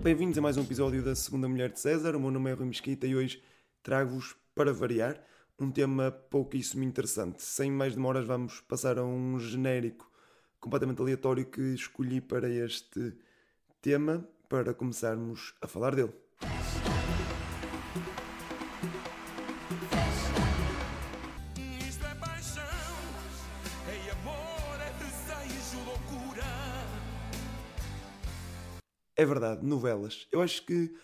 Bem-vindos a mais um episódio da Segunda Mulher de César. O meu nome é Rui Mesquita e hoje trago-vos, para variar, um tema pouquíssimo interessante. Sem mais demoras, vamos passar a um genérico completamente aleatório que escolhi para este tema para começarmos a falar dele. É paixão, é amor, é desejo, loucura. É verdade, novelas. Eu acho que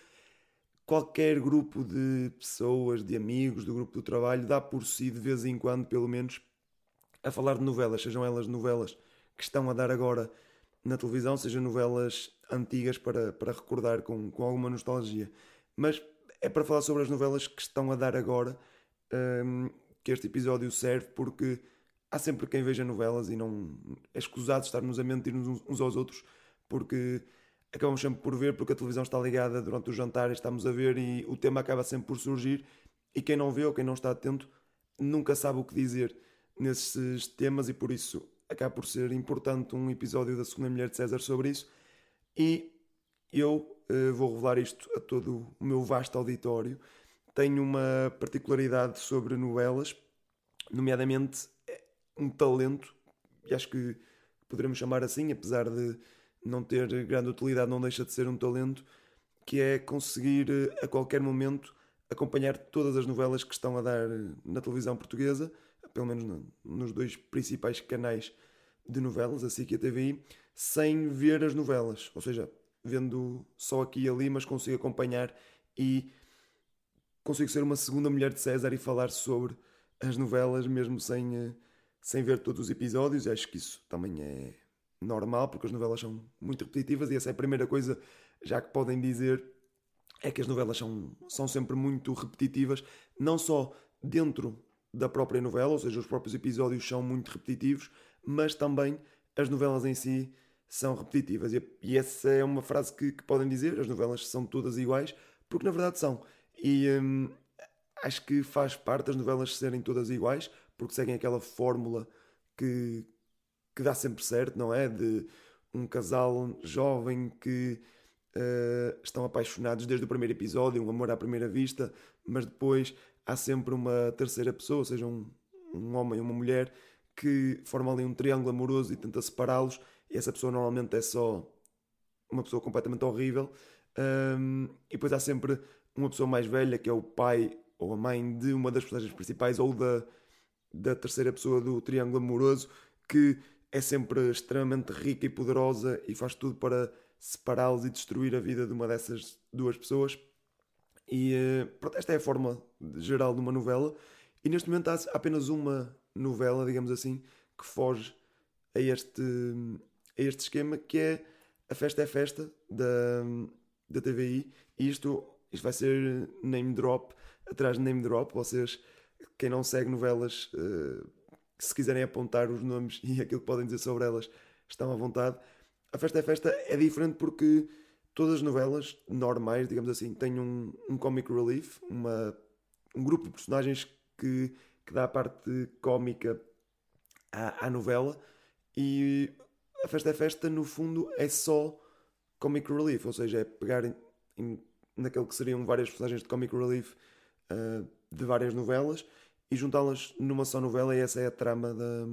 qualquer grupo de pessoas, de amigos, do grupo do trabalho, dá por si, de vez em quando, pelo menos, a falar de novelas, sejam elas novelas que estão a dar agora na televisão, sejam novelas antigas para, para recordar com, com alguma nostalgia. Mas é para falar sobre as novelas que estão a dar agora hum, que este episódio serve, porque há sempre quem veja novelas e não é escusado estarmos a mentir uns, uns aos outros, porque acabamos sempre por ver, porque a televisão está ligada durante o jantar, estamos a ver e o tema acaba sempre por surgir. E quem não vê ou quem não está atento nunca sabe o que dizer nesses temas, e por isso acaba por ser importante um episódio da Segunda Mulher de César sobre isso. E eu eh, vou revelar isto a todo o meu vasto auditório. Tenho uma particularidade sobre novelas, nomeadamente eh, um talento, e acho que poderemos chamar assim, apesar de não ter grande utilidade, não deixa de ser um talento, que é conseguir eh, a qualquer momento acompanhar todas as novelas que estão a dar eh, na televisão portuguesa, pelo menos no- nos dois principais canais de novelas, a SIC e a TVI, sem ver as novelas. Ou seja, vendo só aqui e ali, mas consigo acompanhar e consigo ser uma segunda mulher de César e falar sobre as novelas, mesmo sem, eh, sem ver todos os episódios. E acho que isso também é normal, porque as novelas são muito repetitivas e essa é a primeira coisa já que podem dizer é que as novelas são, são sempre muito repetitivas, não só dentro da própria novela, ou seja, os próprios episódios são muito repetitivos, mas também as novelas em si são repetitivas. E, e essa é uma frase que, que podem dizer: as novelas são todas iguais, porque na verdade são. E hum, acho que faz parte das novelas serem todas iguais, porque seguem aquela fórmula que, que dá sempre certo, não é? De um casal jovem que eh, estão apaixonados desde o primeiro episódio, um amor à primeira vista, mas depois há sempre uma terceira pessoa, seja um, um homem ou uma mulher, que forma ali um triângulo amoroso e tenta separá-los, e essa pessoa normalmente é só uma pessoa completamente horrível. Um, e depois há sempre uma pessoa mais velha, que é o pai ou a mãe de uma das personagens principais, ou da, da terceira pessoa do triângulo amoroso, que é sempre extremamente rica e poderosa e faz tudo para separá-los e destruir a vida de uma dessas duas pessoas. E eh, pronto, esta é a forma geral de uma novela. E neste momento há apenas uma novela, digamos assim, que foge a este, a este esquema, que é A Festa é Festa, da, da TVI. E isto, isto vai ser name drop, atrás de name drop. Vocês, quem não segue novelas, eh, se quiserem apontar os nomes e aquilo que podem dizer sobre elas, estão à vontade. A Festa é Festa é diferente porque todas as novelas normais, digamos assim, têm um, um comic relief, uma, um grupo de personagens que, que dá a parte cómica à, à novela e a Festa é Festa, no fundo, é só comic relief, ou seja, é pegar em, em- naquele que seriam várias personagens de comic relief ah, de várias novelas e juntá-las numa só novela e essa é a trama da,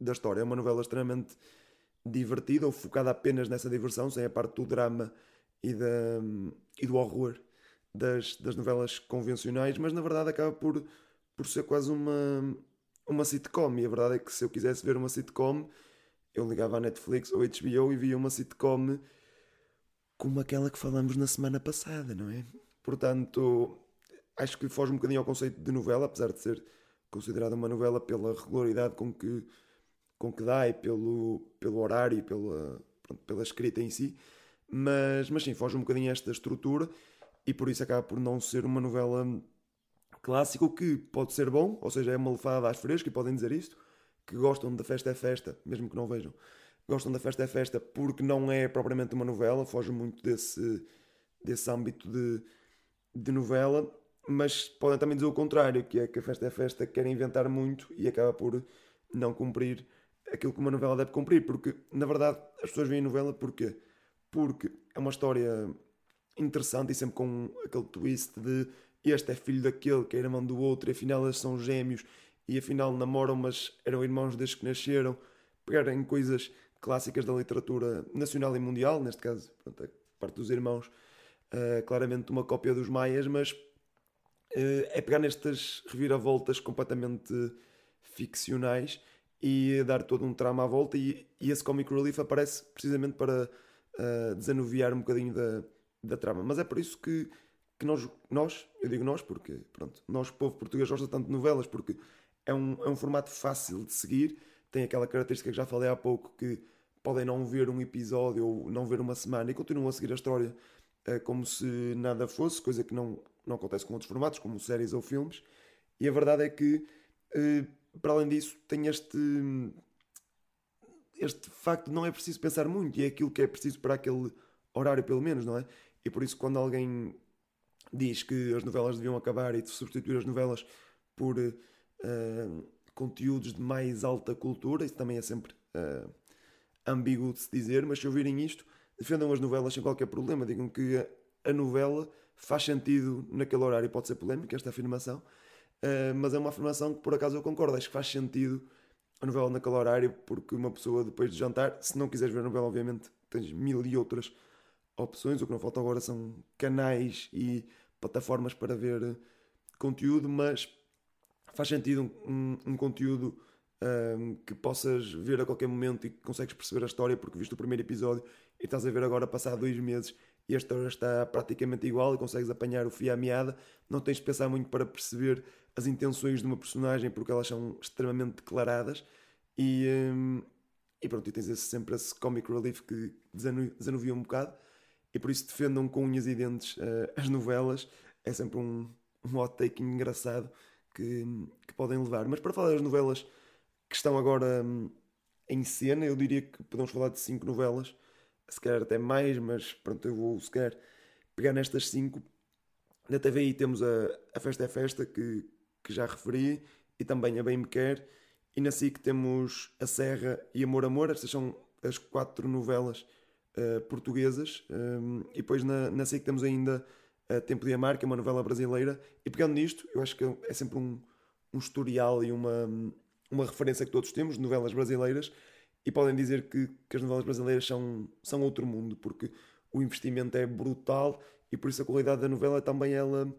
da história. É uma novela extremamente divertida ou focada apenas nessa diversão, sem a parte do drama e, da, e do horror das, das novelas convencionais, mas na verdade acaba por, por ser quase uma, uma sitcom. E a verdade é que se eu quisesse ver uma sitcom, eu ligava à Netflix ou HBO e via uma sitcom como aquela que falamos na semana passada, não é? Portanto, acho que foge um bocadinho ao conceito de novela, apesar de ser considerada uma novela pela regularidade com que, com que dá e pelo, pelo horário e pela, pronto, pela escrita em si. Mas, mas sim, foge um bocadinho a esta estrutura e por isso acaba por não ser uma novela clássica, o que pode ser bom, ou seja, é uma lefada às frescas e podem dizer isto, que gostam da festa é festa, mesmo que não vejam, gostam da festa é festa porque não é propriamente uma novela, foge muito desse, desse âmbito de, de novela, mas podem também dizer o contrário, que é que a festa é festa quer inventar muito e acaba por não cumprir aquilo que uma novela deve cumprir, porque na verdade as pessoas veem novela porquê? Porque é uma história interessante e sempre com aquele twist de este é filho daquele que é irmão do outro e afinal eles são gêmeos e afinal namoram mas eram irmãos desde que nasceram pegarem coisas clássicas da literatura nacional e mundial neste caso pronto, a parte dos irmãos uh, claramente uma cópia dos maias mas é pegar nestas reviravoltas completamente ficcionais e dar todo um trama à volta e, e esse comic relief aparece precisamente para uh, desanuviar um bocadinho da, da trama. Mas é por isso que, que nós, nós, eu digo nós porque, pronto, nós, povo português, gosta tanto de novelas porque é um, é um formato fácil de seguir, tem aquela característica que já falei há pouco que podem não ver um episódio ou não ver uma semana e continuam a seguir a história uh, como se nada fosse, coisa que não, não acontece com outros formatos, como séries ou filmes. E a verdade é que uh, para além disso, tem este. Este facto não é preciso pensar muito e é aquilo que é preciso para aquele horário, pelo menos, não é? E por isso, quando alguém diz que as novelas deviam acabar e substituir as novelas por uh, conteúdos de mais alta cultura, isso também é sempre uh, ambíguo de se dizer, mas se ouvirem isto, defendam as novelas sem qualquer problema, digam que a novela faz sentido naquele horário, pode ser polémica esta afirmação, Uh, mas é uma afirmação que por acaso eu concordo. Acho que faz sentido a novela naquele horário, porque uma pessoa depois de jantar, se não quiseres ver a novela, obviamente tens mil e outras opções. O que não falta agora são canais e plataformas para ver conteúdo, mas faz sentido um, um conteúdo um, que possas ver a qualquer momento e que consegues perceber a história, porque viste o primeiro episódio e estás a ver agora passar dois meses e a história está praticamente igual e consegues apanhar o fio à meada. Não tens de pensar muito para perceber as intenções de uma personagem porque elas são extremamente declaradas e, um, e pronto, e tens esse, sempre esse comic relief que desanuvia um bocado e por isso defendam com unhas e dentes uh, as novelas. É sempre um, um hot take engraçado que, que podem levar. Mas para falar das novelas que estão agora um, em cena, eu diria que podemos falar de cinco novelas, se calhar até mais, mas pronto, eu vou se calhar pegar nestas cinco. Na TVI temos a, a Festa é Festa, que, que já referi, e também a Bem Me Quer. E na SIC temos A Serra e Amor Amor. Estas são as quatro novelas uh, portuguesas. Um, e depois na, na SIC temos ainda a Tempo de Amar, que é uma novela brasileira. E pegando nisto, eu acho que é sempre um, um historial e uma, uma referência que todos temos de novelas brasileiras. E podem dizer que, que as novelas brasileiras são, são outro mundo, porque o investimento é brutal e por isso a qualidade da novela é também ela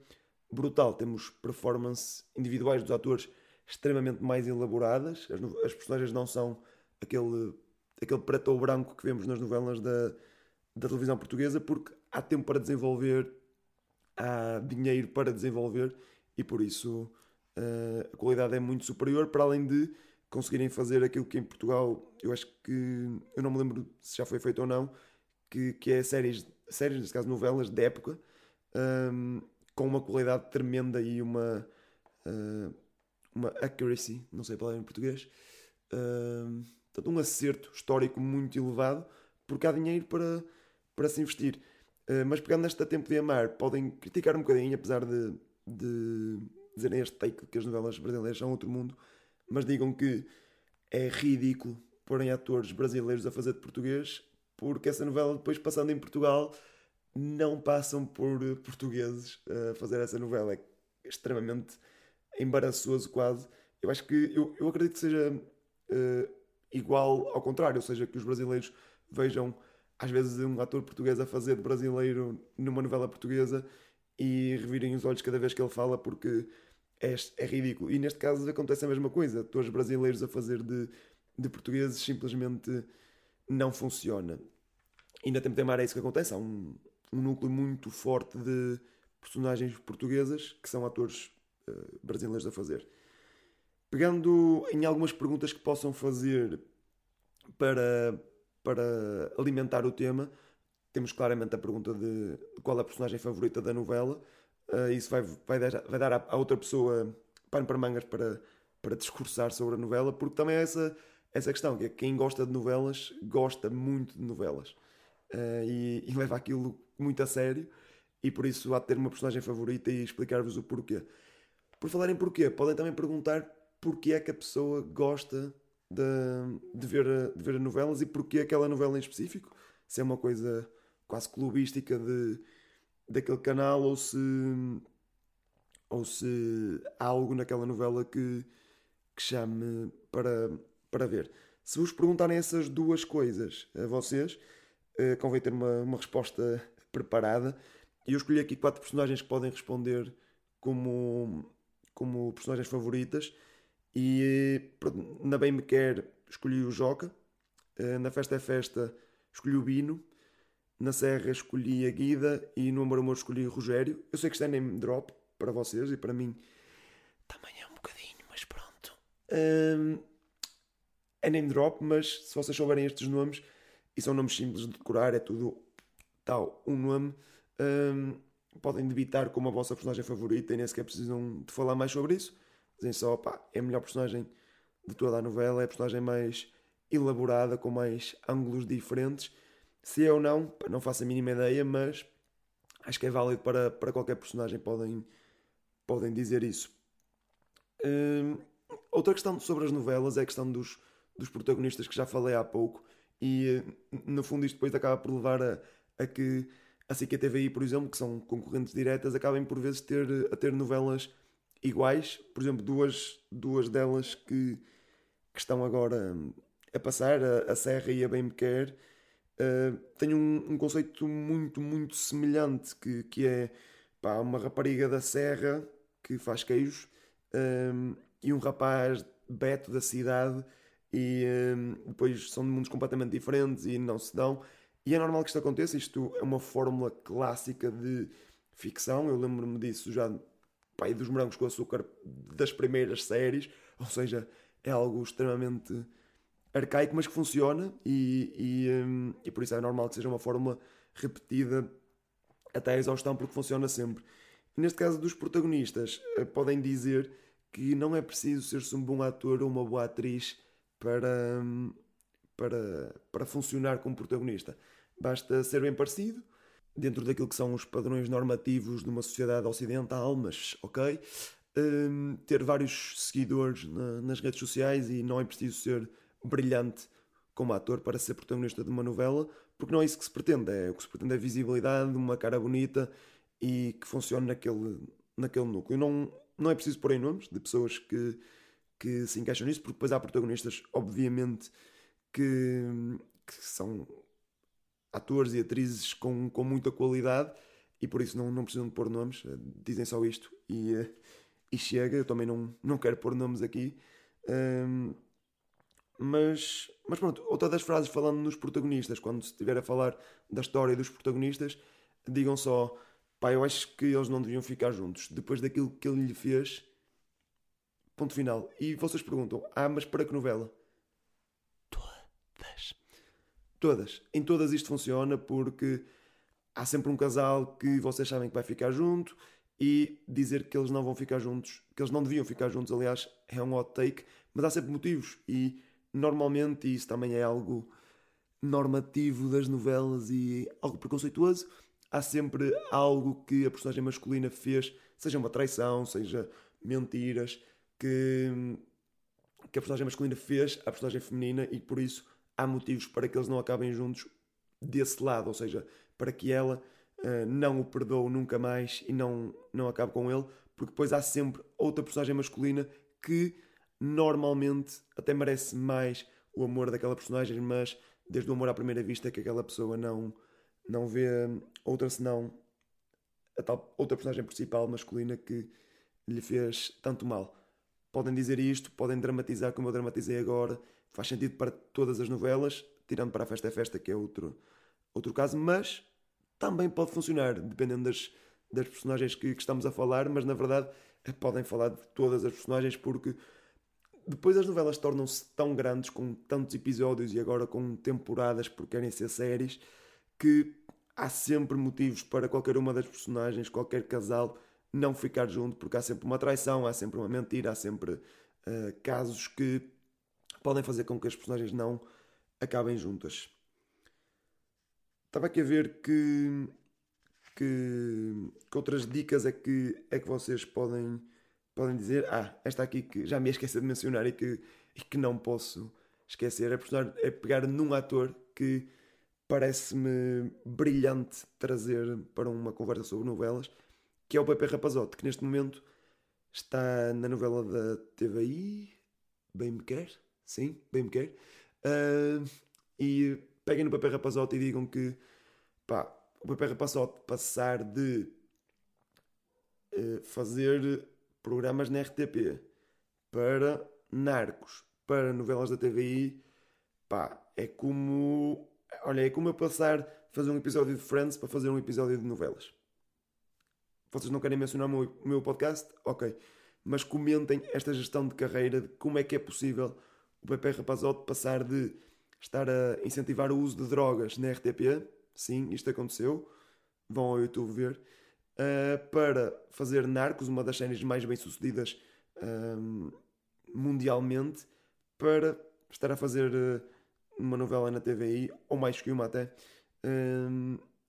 brutal. Temos performances individuais dos atores extremamente mais elaboradas. As, as personagens não são aquele, aquele preto ou branco que vemos nas novelas da, da televisão portuguesa, porque há tempo para desenvolver, há dinheiro para desenvolver e por isso uh, a qualidade é muito superior, para além de conseguirem fazer aquilo que em Portugal eu acho que eu não me lembro se já foi feito ou não, que, que é séries, séries, neste caso novelas de época, um, com uma qualidade tremenda e uma, uh, uma accuracy, não sei a palavra em português, uh, portanto, um acerto histórico muito elevado, porque há dinheiro para, para se investir. Uh, mas pegando nesta Tempo de Amar, podem criticar um bocadinho, apesar de, de dizerem este take que as novelas brasileiras são outro mundo, mas digam que é ridículo porem atores brasileiros a fazer de português, porque essa novela, depois passando em Portugal, não passam por portugueses a fazer essa novela. É extremamente embaraçoso, quase. Eu acho que, eu, eu acredito que seja uh, igual ao contrário, ou seja, que os brasileiros vejam às vezes um ator português a fazer de brasileiro numa novela portuguesa e revirem os olhos cada vez que ele fala porque é, é ridículo. E neste caso acontece a mesma coisa. Atores brasileiros a fazer de, de portugueses simplesmente não funciona. E na Tempo é isso que acontece. Há um, um núcleo muito forte de personagens portuguesas que são atores uh, brasileiros a fazer. Pegando em algumas perguntas que possam fazer para, para alimentar o tema, temos claramente a pergunta de qual é a personagem favorita da novela. Uh, isso vai, vai dar, vai dar à, outra pessoa pano para mangas para, para discursar sobre a novela, porque também é essa, essa questão, que é quem gosta de novelas gosta muito de novelas uh, e, e, leva aquilo muito a sério e por isso há de ter uma personagem favorita e explicar-vos o porquê. Por falar em porquê, podem também perguntar porquê é que a pessoa gosta de, de, ver, de ver novelas e porquê aquela novela em específico, se é uma coisa quase clubística de daquele canal ou se ou se há algo naquela novela que, que chame para, para ver. Se vos perguntarem essas duas coisas a vocês, uh, convém ter uma, uma resposta preparada. E eu escolhi aqui quatro personagens que podem responder como, como personagens favoritas. E na Bem Me Quer escolhi o Joca, uh, na Festa é Festa escolhi o Bino, na Serra escolhi a Guida e no Amor Amor escolhi o Rogério. Eu sei que isto é name drop para vocês e para mim também é um bocadinho, mas pronto. Um, é name drop, mas se vocês souberem estes nomes, e são nomes simples de decorar, é tudo tal, um nome, um, podem debitar como a vossa personagem favorita e nem sequer precisam de falar mais sobre isso. Dizem só, pá, é a melhor personagem de toda a novela, é a personagem mais elaborada, com mais ângulos diferentes. Se é ou não, não faço a mínima ideia, mas acho que é válido para, para qualquer personagem, podem, podem dizer isso. Hum, outra questão sobre as novelas é a questão dos, dos protagonistas que já falei há pouco, e no fundo isto depois acaba por levar a, a que a CQTVI, por exemplo, que são concorrentes diretas, acabem por vezes ter, a ter novelas iguais. Por exemplo, duas, duas delas que, que estão agora a passar, a, a Serra e a Bem Me Quer, uh, têm um, um, conceito muito, muito semelhante, que, que é pá, uma rapariga da Serra que faz queijos um, e um rapaz Beto da cidade e um, depois são de mundos completamente diferentes e não se dão. E é normal que isto aconteça, isto é uma fórmula clássica de ficção, eu lembro-me disso já dos morangos com açúcar das primeiras séries, ou seja, é algo extremamente arcaico, mas que funciona e, e, um, e por isso é normal que seja uma fórmula repetida até a exaustão, porque funciona sempre. Neste caso dos protagonistas, eh, podem dizer que não é preciso ser-se um bom ator ou uma boa atriz para, para, para funcionar como protagonista. Basta ser bem parecido, dentro daquilo que são os padrões normativos de uma sociedade ocidental, mas ok. Um, ter vários seguidores na, nas redes sociais e não é preciso ser brilhante como ator para ser protagonista de uma novela, porque não é isso que se pretende. É, o que se pretende é visibilidade, uma cara bonita e que funcione naquele, naquele núcleo. Não, não é preciso pôr em nomes de pessoas que que se encaixam nisso, porque depois há protagonistas, obviamente, que, que são atores e atrizes com, com muita qualidade e por isso não, não precisam de pôr nomes, eh, dizem só isto e, eh, e chega. Eu também não, não quero pôr nomes aqui. Um, mas, mas pronto, outra das frases falando nos protagonistas, quando se estiver a falar da história dos protagonistas, digam só: pá, eu acho que eles não deviam ficar juntos. Depois daquilo que ele lhe fez, Ponto final. E vocês perguntam: ah, mas para que novela? Todas. Todas. Em todas isto funciona porque há sempre um casal que vocês sabem que vai ficar junto e dizer que eles não vão ficar juntos, que eles não deviam ficar juntos, aliás, é um hot take, mas há sempre motivos e normalmente e isso também é algo normativo das novelas e algo preconceituoso. Há sempre algo que a personagem masculina fez, seja uma traição, seja mentiras, que, que a personagem masculina fez à personagem feminina e por isso há motivos para que eles não acabem juntos desse lado, ou seja, para que ela uh, não o perdoe nunca mais e não, não acabe com ele, porque depois há sempre outra personagem masculina que normalmente até merece mais o amor daquela personagem, mas desde o amor à primeira vista que aquela pessoa não, não vê outra senão a tal outra personagem principal masculina que lhe fez tanto mal. Podem dizer isto, podem dramatizar como eu dramatizei agora, faz sentido para todas as novelas, tirando para a Festa é Festa, que é outro, outro caso, mas também pode funcionar, dependendo das, das personagens que, que estamos a falar, mas na verdade eh, podem falar de todas as personagens, porque depois as novelas tornam-se tão grandes, com tantos episódios e agora com temporadas, porque querem ser séries, que há sempre motivos para qualquer uma das personagens, qualquer casal não ficar junto, porque há sempre uma traição, há sempre uma mentira, há sempre uh, casos que podem fazer com que as personagens não acabem juntas. Estava aqui a ver que, que, que, outras dicas é que, é que vocês podem, podem dizer. Ah, esta aqui que já me esqueci de mencionar e que, e que não posso esquecer. É, é pegar num ator que parece-me brilhante trazer para uma conversa sobre novelas, que é o Pepe Rapazote, que neste momento está na novela da TVI, Bem Me Quer, sim, Bem Me Quer, uh, e peguem no Pepe Rapazote e digam que, pá, o Pepe Rapazote passar de uh, fazer programas na RTP para narcos, para novelas da TVI, pá, é como. Olha, é como eu passar fazer um episódio de Friends para fazer um episódio de novelas. Vocês não querem mencionar o meu, meu podcast? Ok. Mas comentem esta gestão de carreira, de como é que é possível o Pepe Rapazote passar de estar a incentivar o uso de drogas na RTP, sim, isto aconteceu, vão ao YouTube ver, uh, para fazer Narcos, uma das séries mais bem sucedidas um, mundialmente, para estar a fazer uh, uma novela na TVI, ou mais que uma até.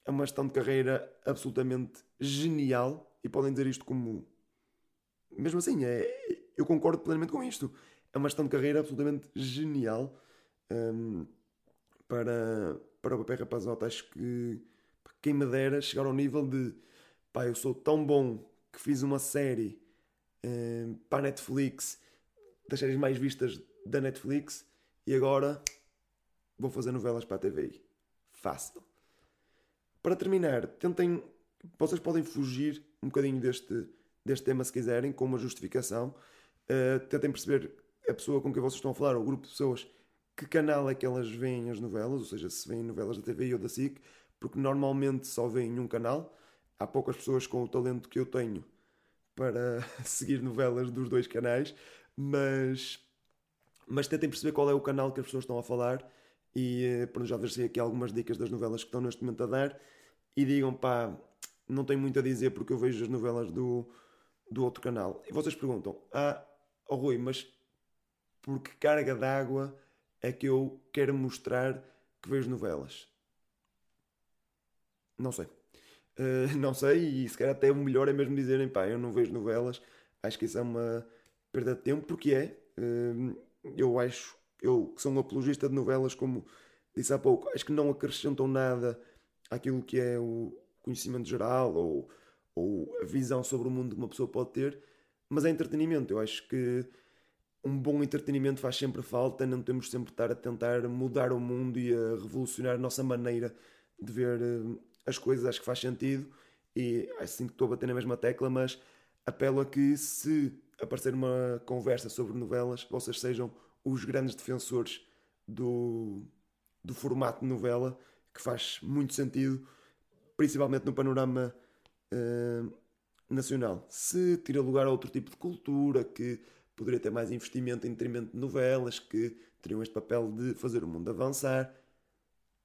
É uma gestão de carreira absolutamente genial e podem dizer isto como. Mesmo assim, é, eu concordo plenamente com isto. É uma gestão de carreira absolutamente genial um, para, para o Papel Rapazote. Acho que quem me dera chegar ao nível de pá, eu sou tão bom que fiz uma série um, para a Netflix, das séries mais vistas da Netflix, e agora vou fazer novelas para a TVI. Fácil. Para terminar, tentem. Vocês podem fugir um bocadinho deste, deste tema se quiserem, com uma justificação. Uh, tentem perceber a pessoa com quem vocês estão a falar, ou o grupo de pessoas, que canal é que elas veem as novelas, ou seja, se veem novelas da TVI ou da SIC, porque normalmente só veem um canal. Há poucas pessoas com o talento que eu tenho para seguir novelas dos dois canais, mas, mas tentem perceber qual é o canal que as pessoas estão a falar e eh, pronto, já deixei aqui algumas dicas das novelas que estão neste momento a dar e digam pá, não tenho muito a dizer porque eu vejo as novelas do, do outro canal. E vocês perguntam, ah, oh Rui, mas por que carga d'água é que eu quero mostrar que vejo novelas? Não sei. Uh, não sei, e se calhar até o melhor é mesmo dizerem, pá, eu não vejo novelas, acho que isso é uma perda de tempo, porque é. Uh, eu acho eu que sou um apologista de novelas, como disse há pouco, acho que não acrescentam nada àquilo que é o conhecimento geral ou, ou a visão sobre o mundo que uma pessoa pode ter, mas é entretenimento. Eu acho que um bom entretenimento faz sempre falta, não temos sempre de estar a tentar mudar o mundo e a revolucionar a nossa maneira de ver eh, as coisas, acho que faz sentido. E assim que estou a bater na mesma tecla, mas apelo a que se aparecer uma conversa sobre novelas, vocês sejam os grandes defensores do, do formato de novela, que faz muito sentido, principalmente no panorama uh, nacional. Se tira lugar a outro tipo de cultura, que poderia ter mais investimento em detrimento de novelas, que teriam este papel de fazer o mundo avançar,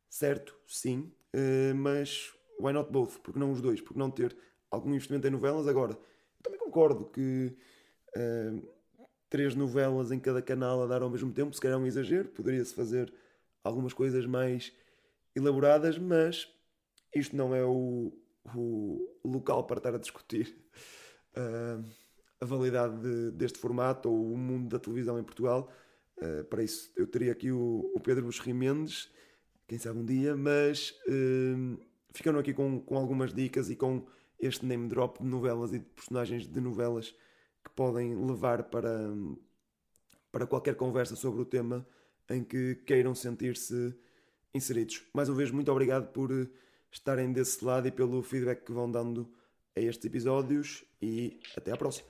certo, sim, uh, mas why not both? Porque não os dois? Porque não ter algum investimento em novelas? Agora, também concordo que. Uh, três novelas em cada canal a dar ao mesmo tempo, se calhar é um exagero, poderia-se fazer algumas coisas mais elaboradas, mas isto não é o, o local para estar a discutir uh, a validade de, deste formato ou o mundo da televisão em Portugal. Uh, para isso eu teria aqui o, o Pedro Buxeri Mendes, quem sabe um dia, mas uh, ficando aqui com, com algumas dicas e com este name drop de novelas e de personagens de novelas que podem levar para, para qualquer conversa sobre o tema em que queiram sentir-se inseridos. Mais uma vez, muito obrigado por estarem desse lado e pelo feedback que vão dando a estes episódios e até à próxima.